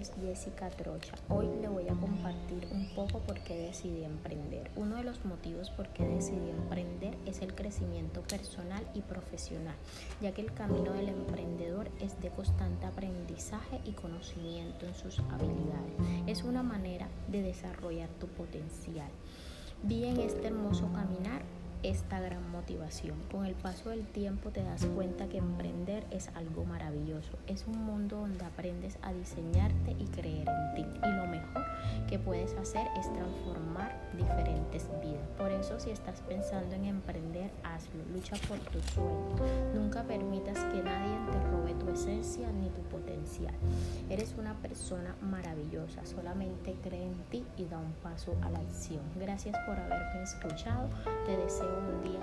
es Jessica Trocha. Hoy le voy a compartir un poco por qué decidí emprender. Uno de los motivos por qué decidí emprender es el crecimiento personal y profesional, ya que el camino del emprendedor es de constante aprendizaje y conocimiento en sus habilidades. Es una manera de desarrollar tu potencial. Vi en este hermoso caminar esta gran motivación. Con el paso del tiempo te das cuenta que emprender es algo maravilloso. Es un mundo donde aprendes a diseñarte y creer en ti. Y lo mejor que puedes hacer es transformar diferentes vidas. Por eso si estás pensando en emprender, hazlo. Lucha por tus sueños. Nunca permitas ni tu potencial. Eres una persona maravillosa. Solamente cree en ti y da un paso a la acción. Gracias por haberme escuchado. Te deseo un día